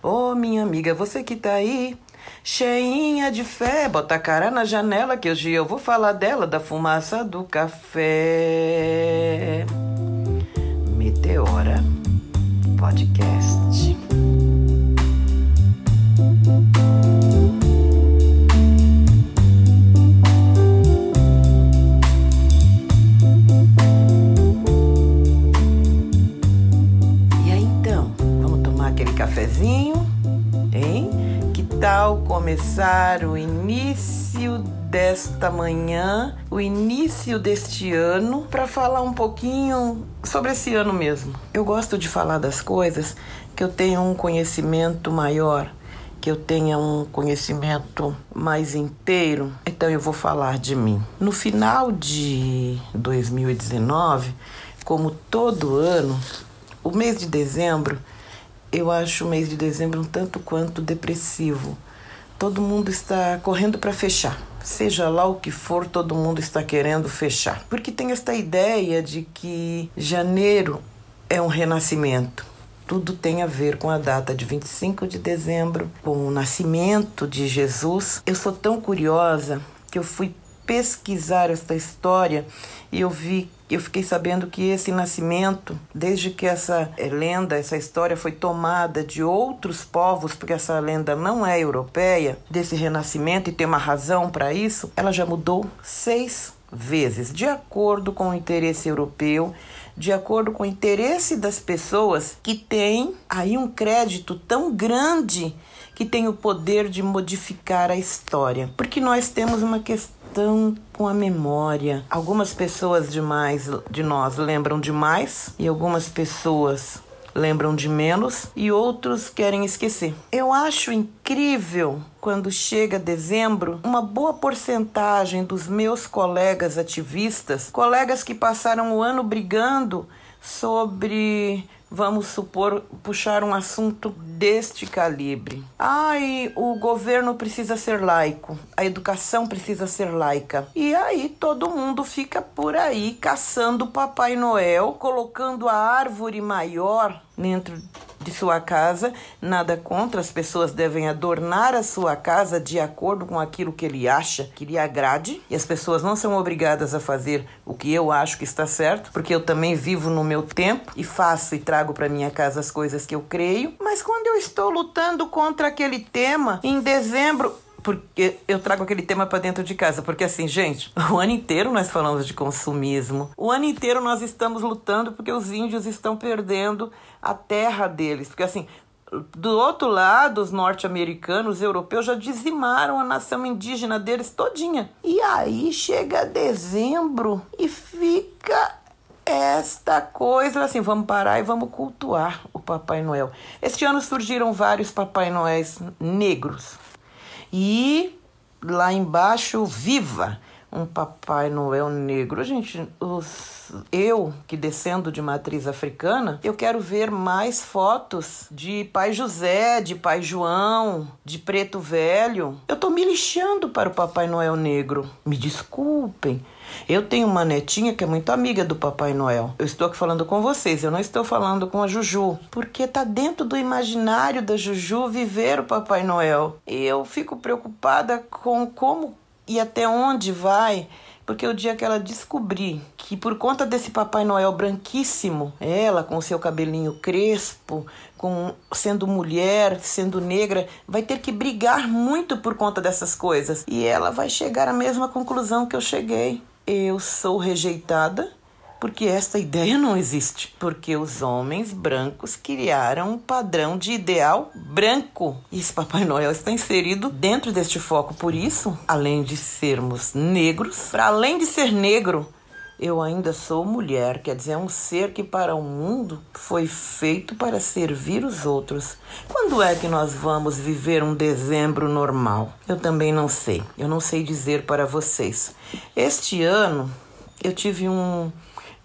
Ô oh, minha amiga, você que tá aí, cheinha de fé, bota a cara na janela que hoje eu vou falar dela, da fumaça do café. Meteora Podcast. Tal começar o início desta manhã, o início deste ano, para falar um pouquinho sobre esse ano mesmo? Eu gosto de falar das coisas que eu tenho um conhecimento maior, que eu tenha um conhecimento mais inteiro, então eu vou falar de mim. No final de 2019, como todo ano, o mês de dezembro eu acho o mês de dezembro um tanto quanto depressivo. Todo mundo está correndo para fechar. Seja lá o que for, todo mundo está querendo fechar. Porque tem esta ideia de que janeiro é um renascimento. Tudo tem a ver com a data de 25 de dezembro, com o nascimento de Jesus. Eu sou tão curiosa que eu fui pesquisar esta história e eu vi eu fiquei sabendo que esse nascimento, desde que essa eh, lenda, essa história foi tomada de outros povos, porque essa lenda não é europeia, desse renascimento e tem uma razão para isso, ela já mudou seis vezes, de acordo com o interesse europeu, de acordo com o interesse das pessoas que têm aí um crédito tão grande que tem o poder de modificar a história. Porque nós temos uma questão estão com a memória. Algumas pessoas demais de nós lembram demais e algumas pessoas lembram de menos e outros querem esquecer. Eu acho incrível quando chega dezembro, uma boa porcentagem dos meus colegas ativistas, colegas que passaram o ano brigando sobre vamos supor, puxar um assunto deste calibre. Ai, o governo precisa ser laico, a educação precisa ser laica. E aí todo mundo fica por aí caçando Papai Noel, colocando a árvore maior dentro de sua casa, nada contra, as pessoas devem adornar a sua casa de acordo com aquilo que ele acha que lhe agrade, e as pessoas não são obrigadas a fazer o que eu acho que está certo, porque eu também vivo no meu tempo e faço e trago para minha casa as coisas que eu creio, mas quando eu estou lutando contra aquele tema em dezembro, porque eu trago aquele tema para dentro de casa, porque assim, gente, o ano inteiro nós falamos de consumismo. O ano inteiro nós estamos lutando porque os índios estão perdendo a terra deles, porque assim, do outro lado, os norte-americanos, os europeus já dizimaram a nação indígena deles todinha. E aí chega dezembro e fica esta coisa assim, vamos parar e vamos cultuar o Papai Noel. Este ano surgiram vários Papai Noéis negros. E lá embaixo, viva um Papai Noel negro. Gente, os, eu que descendo de matriz africana, eu quero ver mais fotos de Pai José, de Pai João, de Preto Velho. Eu tô me lixando para o Papai Noel negro. Me desculpem. Eu tenho uma netinha que é muito amiga do Papai Noel. Eu estou aqui falando com vocês, eu não estou falando com a Juju, porque tá dentro do imaginário da Juju viver o Papai Noel. E eu fico preocupada com como e até onde vai porque o dia que ela descobrir que por conta desse Papai Noel branquíssimo, ela com seu cabelinho crespo, com sendo mulher, sendo negra, vai ter que brigar muito por conta dessas coisas. E ela vai chegar à mesma conclusão que eu cheguei eu sou rejeitada porque esta ideia não existe. Porque os homens brancos criaram um padrão de ideal branco. E esse Papai Noel está inserido dentro deste foco. Por isso, além de sermos negros, para além de ser negro, eu ainda sou mulher, quer dizer, é um ser que para o mundo foi feito para servir os outros. Quando é que nós vamos viver um dezembro normal? Eu também não sei. Eu não sei dizer para vocês. Este ano eu tive um,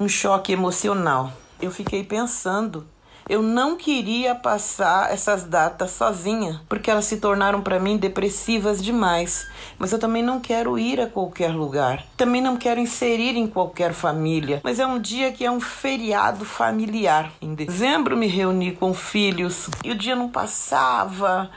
um choque emocional. Eu fiquei pensando Eu não queria passar essas datas sozinha, porque elas se tornaram para mim depressivas demais. Mas eu também não quero ir a qualquer lugar. Também não quero inserir em qualquer família. Mas é um dia que é um feriado familiar. Em dezembro me reuni com filhos e o dia não passava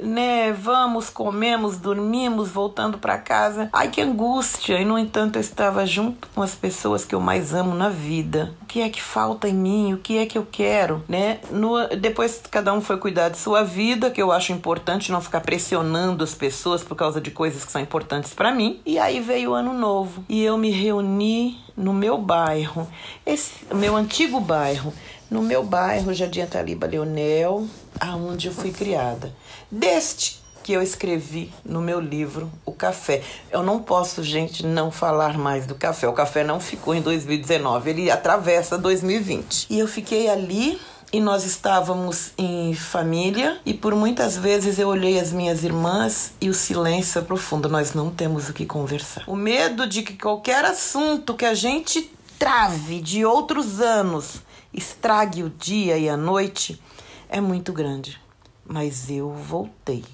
né? Vamos, comemos, dormimos, voltando para casa. Ai, que angústia! E no entanto, eu estava junto com as pessoas que eu mais amo na vida. O que é que falta em mim? O que é que eu quero, né? No, depois cada um foi cuidar de sua vida, que eu acho importante não ficar pressionando as pessoas por causa de coisas que são importantes para mim. E aí veio o ano novo e eu me reuni no meu bairro, esse meu antigo bairro, no meu bairro Jardim Taliba Leonel, aonde eu fui criada. Deste que eu escrevi no meu livro O Café. Eu não posso, gente, não falar mais do café. O café não ficou em 2019, ele atravessa 2020. E eu fiquei ali e nós estávamos em família e por muitas vezes eu olhei as minhas irmãs e o silêncio é profundo, nós não temos o que conversar. O medo de que qualquer assunto que a gente trave de outros anos estrague o dia e a noite é muito grande. Mas eu voltei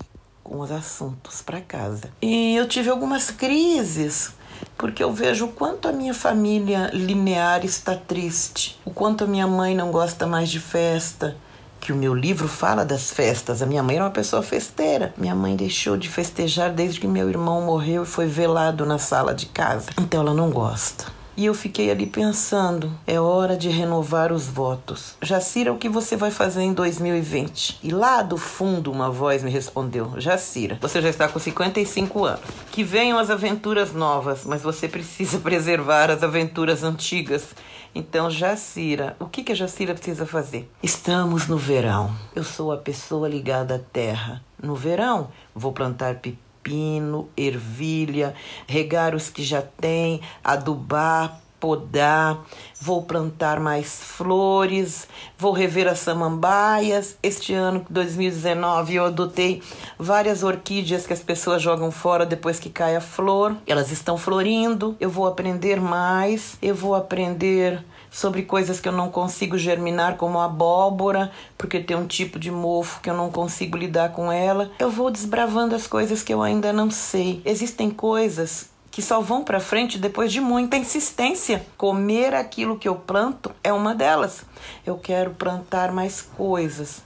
com os assuntos para casa. E eu tive algumas crises, porque eu vejo o quanto a minha família linear está triste, o quanto a minha mãe não gosta mais de festa, que o meu livro fala das festas. A minha mãe era uma pessoa festeira. Minha mãe deixou de festejar desde que meu irmão morreu e foi velado na sala de casa. Então ela não gosta. E eu fiquei ali pensando, é hora de renovar os votos. Jacira, o que você vai fazer em 2020? E lá do fundo uma voz me respondeu: Jacira, você já está com 55 anos. Que venham as aventuras novas, mas você precisa preservar as aventuras antigas. Então, Jacira, o que, que a Jacira precisa fazer? Estamos no verão. Eu sou a pessoa ligada à terra. No verão, vou plantar pepino pepino, ervilha, regar os que já tem, adubar, podar, vou plantar mais flores, vou rever as samambaias. Este ano, 2019, eu adotei várias orquídeas que as pessoas jogam fora depois que cai a flor. Elas estão florindo. Eu vou aprender mais, eu vou aprender sobre coisas que eu não consigo germinar, como abóbora, porque tem um tipo de mofo que eu não consigo lidar com ela. Eu vou desbravando as coisas que eu ainda não sei. Existem coisas que só vão para frente depois de muita insistência. Comer aquilo que eu planto é uma delas. Eu quero plantar mais coisas.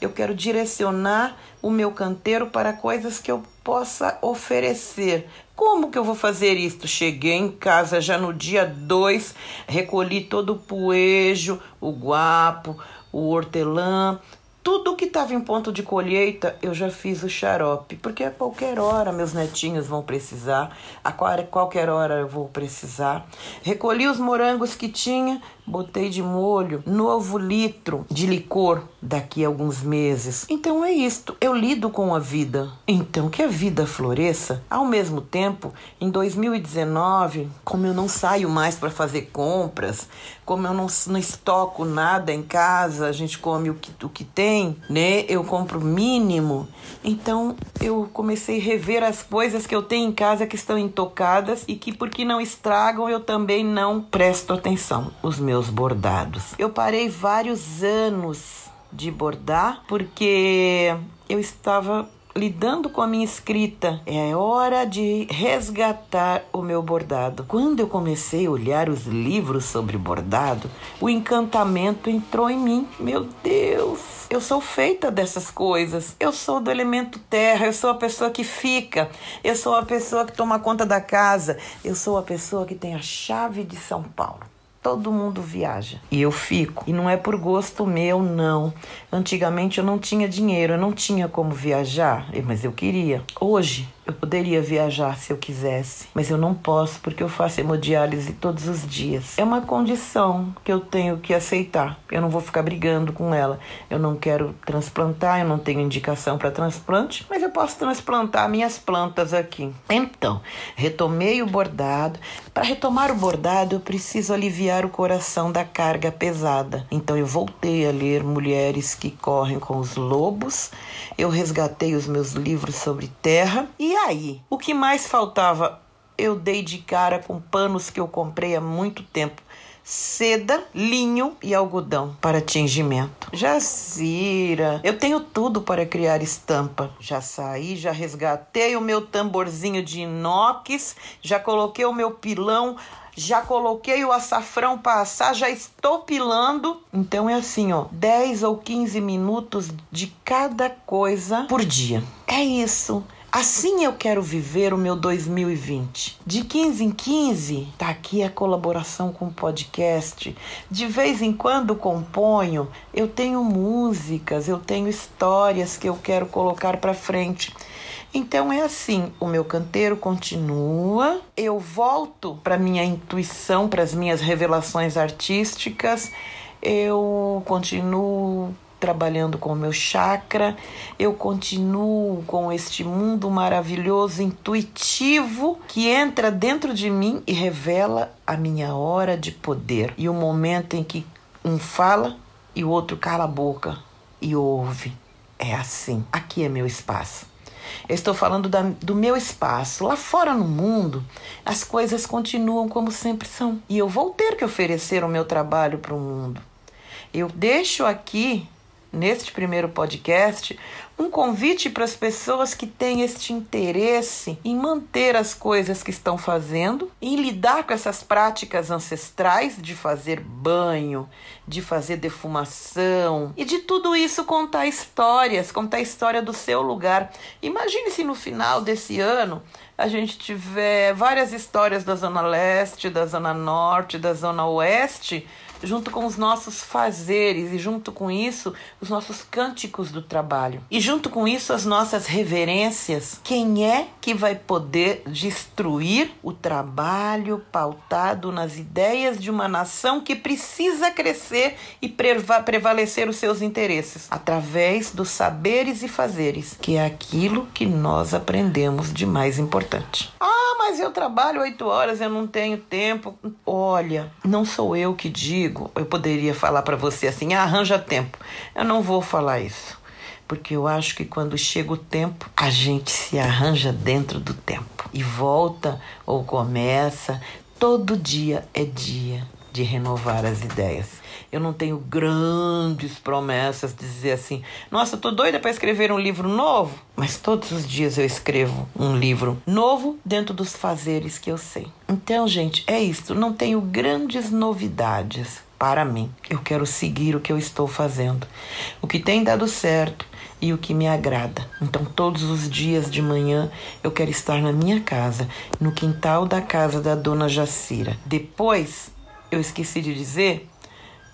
Eu quero direcionar o meu canteiro para coisas que eu possa oferecer como que eu vou fazer isto? Cheguei em casa já no dia 2, recolhi todo o poejo, o guapo, o hortelã, tudo que estava em ponto de colheita, eu já fiz o xarope, porque a qualquer hora meus netinhos vão precisar, a qualquer hora eu vou precisar. Recolhi os morangos que tinha, botei de molho, novo litro de licor daqui a alguns meses. Então é isto, eu lido com a vida. Então que a vida floresça. Ao mesmo tempo, em 2019, como eu não saio mais para fazer compras, como eu não, não estoco nada em casa, a gente come o que, o que tem, né? Eu compro mínimo. Então eu comecei a rever as coisas que eu tenho em casa que estão intocadas e que, porque não estragam, eu também não presto atenção. Os meus bordados. Eu parei vários anos de bordar, porque eu estava lidando com a minha escrita. É hora de resgatar o meu bordado. Quando eu comecei a olhar os livros sobre bordado, o encantamento entrou em mim. Meu Deus! Eu sou feita dessas coisas. Eu sou do elemento terra, eu sou a pessoa que fica, eu sou a pessoa que toma conta da casa, eu sou a pessoa que tem a chave de São Paulo. Todo mundo viaja e eu fico. E não é por gosto meu, não. Antigamente eu não tinha dinheiro, eu não tinha como viajar, mas eu queria. Hoje eu poderia viajar se eu quisesse, mas eu não posso porque eu faço hemodiálise todos os dias. É uma condição que eu tenho que aceitar. Eu não vou ficar brigando com ela. Eu não quero transplantar, eu não tenho indicação para transplante, mas eu posso transplantar minhas plantas aqui. Então, retomei o bordado. Para retomar o bordado, eu preciso aliviar o coração da carga pesada. Então, eu voltei a ler Mulheres que Correm com os Lobos. Eu resgatei os meus livros sobre terra e aí? O que mais faltava? Eu dei de cara com panos que eu comprei há muito tempo, seda, linho e algodão para tingimento. Jacira, eu tenho tudo para criar estampa. Já saí, já resgatei o meu tamborzinho de inox, já coloquei o meu pilão já coloquei o açafrão para assar, já estou pilando. Então é assim, ó, 10 ou 15 minutos de cada coisa por dia. É isso. Assim eu quero viver o meu 2020. De 15 em 15, tá aqui a colaboração com o podcast. De vez em quando componho, eu tenho músicas, eu tenho histórias que eu quero colocar para frente. Então é assim, o meu canteiro continua, eu volto para minha intuição, para as minhas revelações artísticas, eu continuo trabalhando com o meu chakra, eu continuo com este mundo maravilhoso, intuitivo, que entra dentro de mim e revela a minha hora de poder e o momento em que um fala e o outro cala a boca e ouve. É assim. Aqui é meu espaço. Eu estou falando da, do meu espaço. Lá fora no mundo, as coisas continuam como sempre são. E eu vou ter que oferecer o meu trabalho para o mundo. Eu deixo aqui neste primeiro podcast, um convite para as pessoas que têm este interesse em manter as coisas que estão fazendo, em lidar com essas práticas ancestrais de fazer banho, de fazer defumação e de tudo isso contar histórias, contar a história do seu lugar. Imagine se no final desse ano a gente tiver várias histórias da Zona Leste, da Zona Norte, da Zona Oeste junto com os nossos fazeres e junto com isso os nossos cânticos do trabalho. E junto com isso as nossas reverências. Quem é que vai poder destruir o trabalho pautado nas ideias de uma nação que precisa crescer e prevalecer os seus interesses através dos saberes e fazeres, que é aquilo que nós aprendemos de mais importante. Ah, mas eu trabalho oito horas, eu não tenho tempo. Olha, não sou eu que digo digo, eu poderia falar para você assim: ah, arranja tempo. Eu não vou falar isso, porque eu acho que quando chega o tempo, a gente se arranja dentro do tempo e volta ou começa. Todo dia é dia de renovar as ideias. Eu não tenho grandes promessas de dizer assim, nossa, tô doida para escrever um livro novo, mas todos os dias eu escrevo um livro novo dentro dos fazeres que eu sei. Então, gente, é isso. Não tenho grandes novidades para mim. Eu quero seguir o que eu estou fazendo, o que tem dado certo e o que me agrada. Então, todos os dias de manhã eu quero estar na minha casa, no quintal da casa da dona Jacira. Depois, eu esqueci de dizer,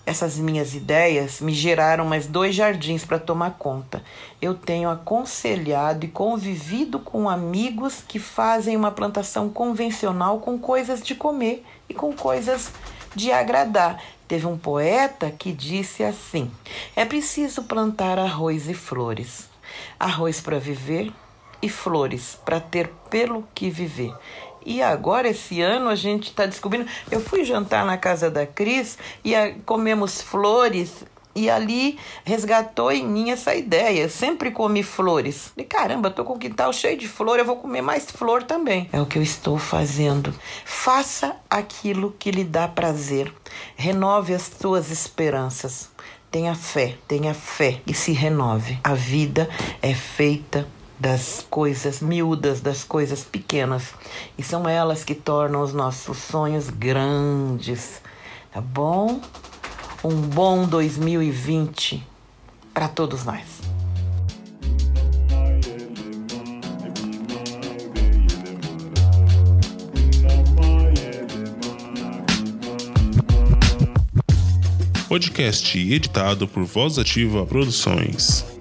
essas minhas ideias me geraram mais dois jardins para tomar conta. Eu tenho aconselhado e convivido com amigos que fazem uma plantação convencional com coisas de comer e com coisas de agradar. Teve um poeta que disse assim: é preciso plantar arroz e flores. Arroz para viver e flores para ter pelo que viver. E agora, esse ano, a gente está descobrindo. Eu fui jantar na casa da Cris e a, comemos flores e ali resgatou em mim essa ideia. Eu sempre comi flores. E caramba, tô com o quintal cheio de flor, eu vou comer mais flor também. É o que eu estou fazendo. Faça aquilo que lhe dá prazer. Renove as suas esperanças. Tenha fé, tenha fé e se renove. A vida é feita das coisas miúdas, das coisas pequenas. E são elas que tornam os nossos sonhos grandes. Tá bom? um bom 2020 para todos nós. Podcast editado por Voz Ativa Produções.